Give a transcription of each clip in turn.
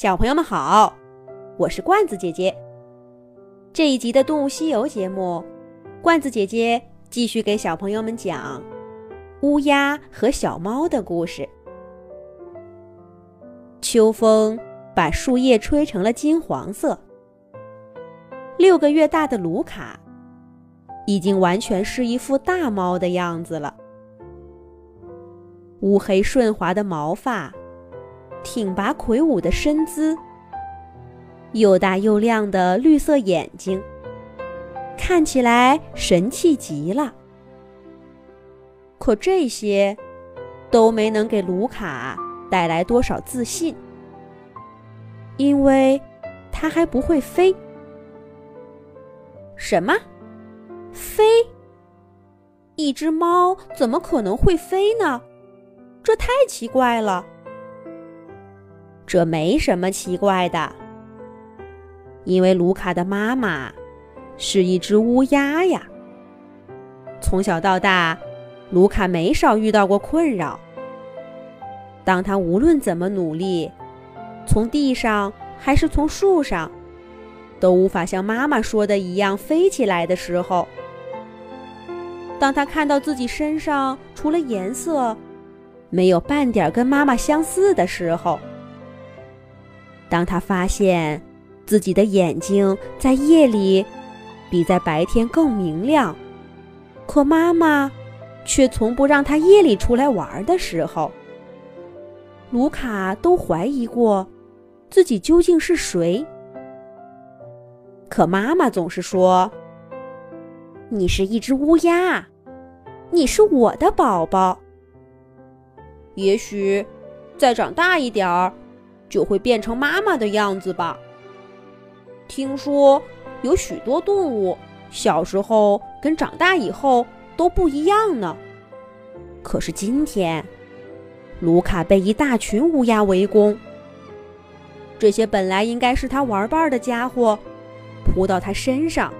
小朋友们好，我是罐子姐姐。这一集的《动物西游》节目，罐子姐姐继续给小朋友们讲乌鸦和小猫的故事。秋风把树叶吹成了金黄色。六个月大的卢卡已经完全是一副大猫的样子了，乌黑顺滑的毛发。挺拔魁梧的身姿，又大又亮的绿色眼睛，看起来神气极了。可这些都没能给卢卡带来多少自信，因为他还不会飞。什么？飞？一只猫怎么可能会飞呢？这太奇怪了。这没什么奇怪的，因为卢卡的妈妈是一只乌鸦呀。从小到大，卢卡没少遇到过困扰。当他无论怎么努力，从地上还是从树上，都无法像妈妈说的一样飞起来的时候；当他看到自己身上除了颜色，没有半点跟妈妈相似的时候。当他发现自己的眼睛在夜里比在白天更明亮，可妈妈却从不让他夜里出来玩的时候，卢卡都怀疑过自己究竟是谁。可妈妈总是说：“你是一只乌鸦，你是我的宝宝。也许再长大一点儿。”就会变成妈妈的样子吧。听说有许多动物小时候跟长大以后都不一样呢。可是今天，卢卡被一大群乌鸦围攻。这些本来应该是他玩伴的家伙，扑到他身上，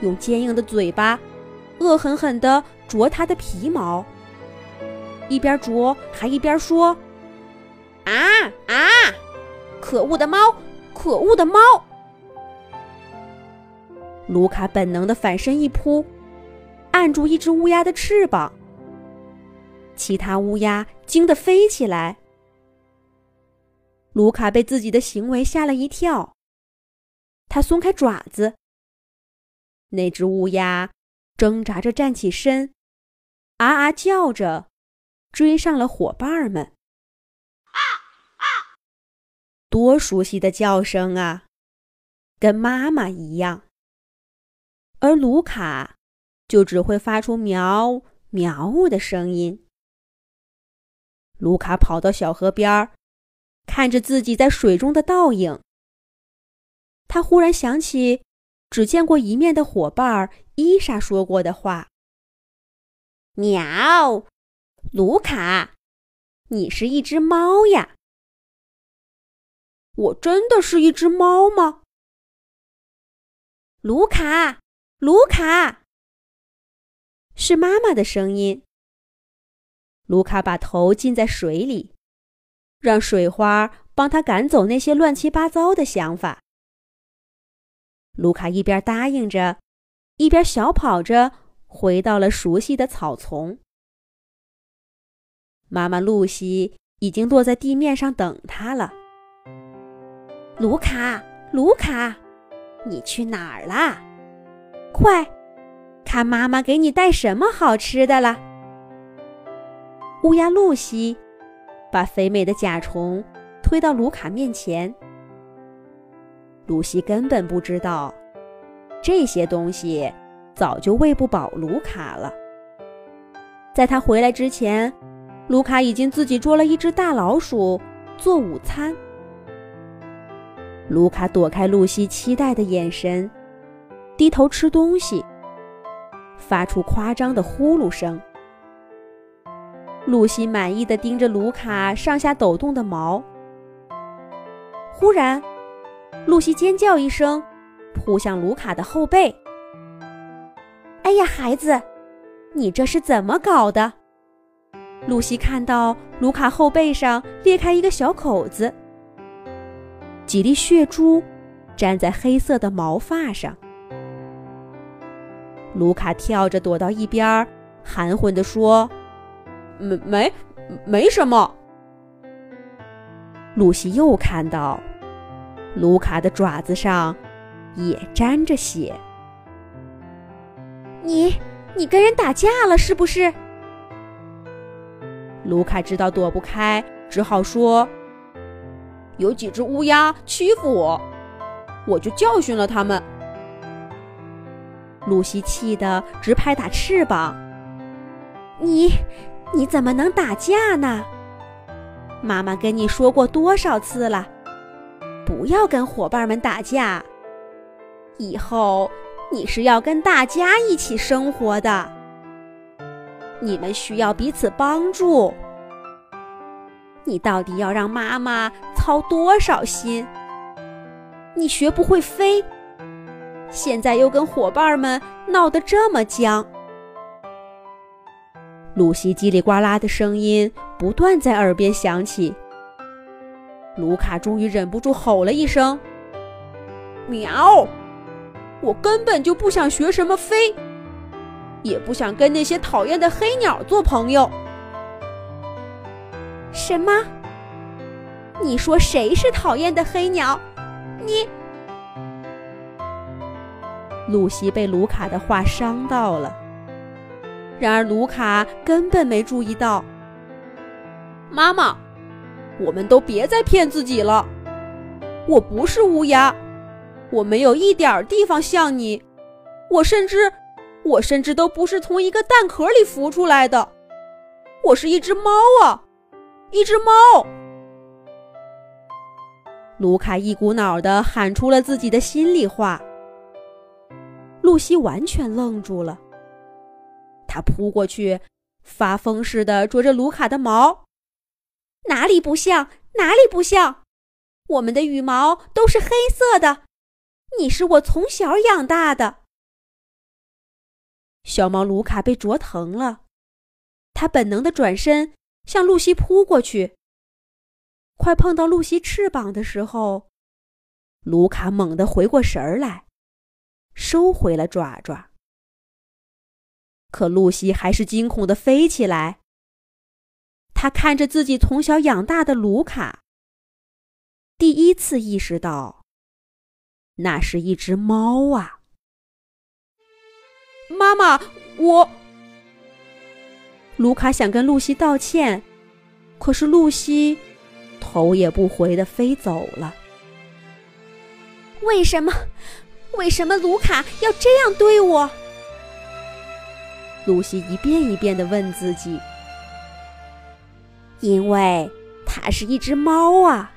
用坚硬的嘴巴恶狠狠地啄他的皮毛，一边啄还一边说。啊啊！可恶的猫，可恶的猫！卢卡本能的反身一扑，按住一只乌鸦的翅膀。其他乌鸦惊得飞起来。卢卡被自己的行为吓了一跳，他松开爪子。那只乌鸦挣扎着站起身，啊啊叫着，追上了伙伴们。多熟悉的叫声啊，跟妈妈一样。而卢卡就只会发出喵喵的声音。卢卡跑到小河边儿，看着自己在水中的倒影。他忽然想起只见过一面的伙伴伊莎说过的话：“喵，卢卡，你是一只猫呀。”我真的是一只猫吗？卢卡，卢卡，是妈妈的声音。卢卡把头浸在水里，让水花帮他赶走那些乱七八糟的想法。卢卡一边答应着，一边小跑着回到了熟悉的草丛。妈妈露西已经落在地面上等他了。卢卡，卢卡，你去哪儿啦？快，看妈妈给你带什么好吃的了。乌鸦露西把肥美的甲虫推到卢卡面前。露西根本不知道，这些东西早就喂不饱卢卡了。在他回来之前，卢卡已经自己捉了一只大老鼠做午餐。卢卡躲开露西期待的眼神，低头吃东西，发出夸张的呼噜声。露西满意的盯着卢卡上下抖动的毛。忽然，露西尖叫一声，扑向卢卡的后背。“哎呀，孩子，你这是怎么搞的？”露西看到卢卡后背上裂开一个小口子。几粒血珠粘在黑色的毛发上。卢卡跳着躲到一边，含混地说：“没没没什么。”露西又看到，卢卡的爪子上也沾着血。你你跟人打架了是不是？卢卡知道躲不开，只好说：“有几只乌鸦欺负我，我就教训了他们。”露西气得直拍打翅膀。你，你怎么能打架呢？妈妈跟你说过多少次了，不要跟伙伴们打架。以后你是要跟大家一起生活的，你们需要彼此帮助。你到底要让妈妈操多少心？你学不会飞。现在又跟伙伴们闹得这么僵，露西叽里呱啦的声音不断在耳边响起。卢卡终于忍不住吼了一声：“喵！我根本就不想学什么飞，也不想跟那些讨厌的黑鸟做朋友。”什么？你说谁是讨厌的黑鸟？你？露西被卢卡的话伤到了，然而卢卡根本没注意到。妈妈，我们都别再骗自己了。我不是乌鸦，我没有一点地方像你。我甚至，我甚至都不是从一个蛋壳里孵出来的。我是一只猫啊，一只猫！卢卡一股脑的喊出了自己的心里话。露西完全愣住了，她扑过去，发疯似的啄着卢卡的毛。哪里不像？哪里不像？我们的羽毛都是黑色的，你是我从小养大的。小猫卢卡被啄疼了，它本能的转身向露西扑过去。快碰到露西翅膀的时候，卢卡猛地回过神儿来。收回了爪爪，可露西还是惊恐的飞起来。他看着自己从小养大的卢卡，第一次意识到，那是一只猫啊！妈妈，我……卢卡想跟露西道歉，可是露西头也不回的飞走了。为什么？为什么卢卡要这样对我？露西一遍一遍的问自己。因为它是一只猫啊！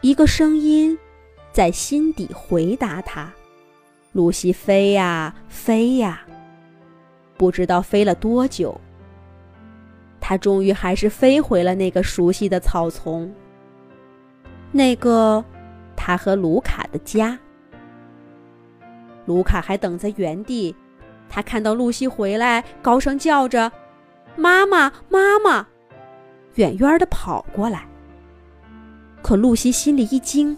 一个声音在心底回答他。露西飞呀飞呀，不知道飞了多久，它终于还是飞回了那个熟悉的草丛。那个。他和卢卡的家，卢卡还等在原地。他看到露西回来，高声叫着：“妈妈，妈妈！”远远的跑过来。可露西心里一惊，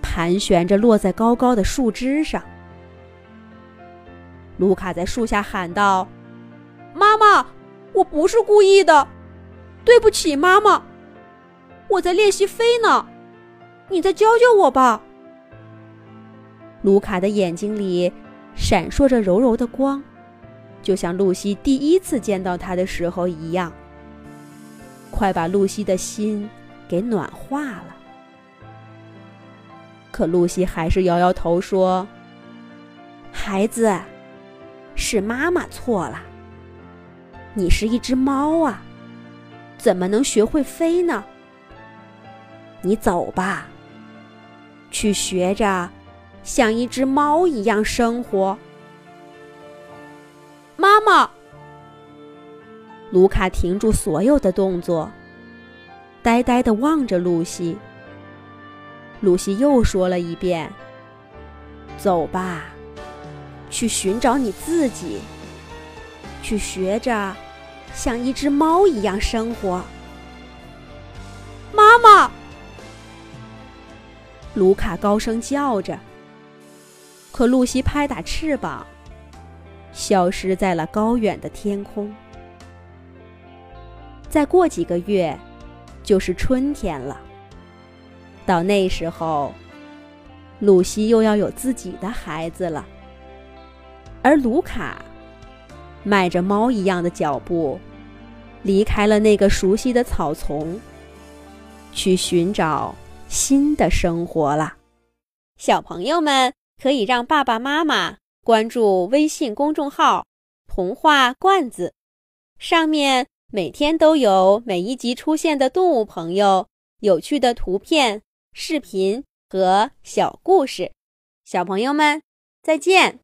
盘旋着落在高高的树枝上。卢卡在树下喊道：“妈妈，我不是故意的，对不起，妈妈，我在练习飞呢。”你再教教我吧。卢卡的眼睛里闪烁着柔柔的光，就像露西第一次见到他的时候一样，快把露西的心给暖化了。可露西还是摇摇头说：“孩子，是妈妈错了。你是一只猫啊，怎么能学会飞呢？你走吧。”去学着像一只猫一样生活。妈妈，卢卡停住所有的动作，呆呆的望着露西。露西又说了一遍：“走吧，去寻找你自己，去学着像一只猫一样生活。”妈妈。卢卡高声叫着。可露西拍打翅膀，消失在了高远的天空。再过几个月，就是春天了。到那时候，露西又要有自己的孩子了。而卢卡，迈着猫一样的脚步，离开了那个熟悉的草丛，去寻找新的生活了。小朋友们。可以让爸爸妈妈关注微信公众号“童话罐子”，上面每天都有每一集出现的动物朋友、有趣的图片、视频和小故事。小朋友们，再见。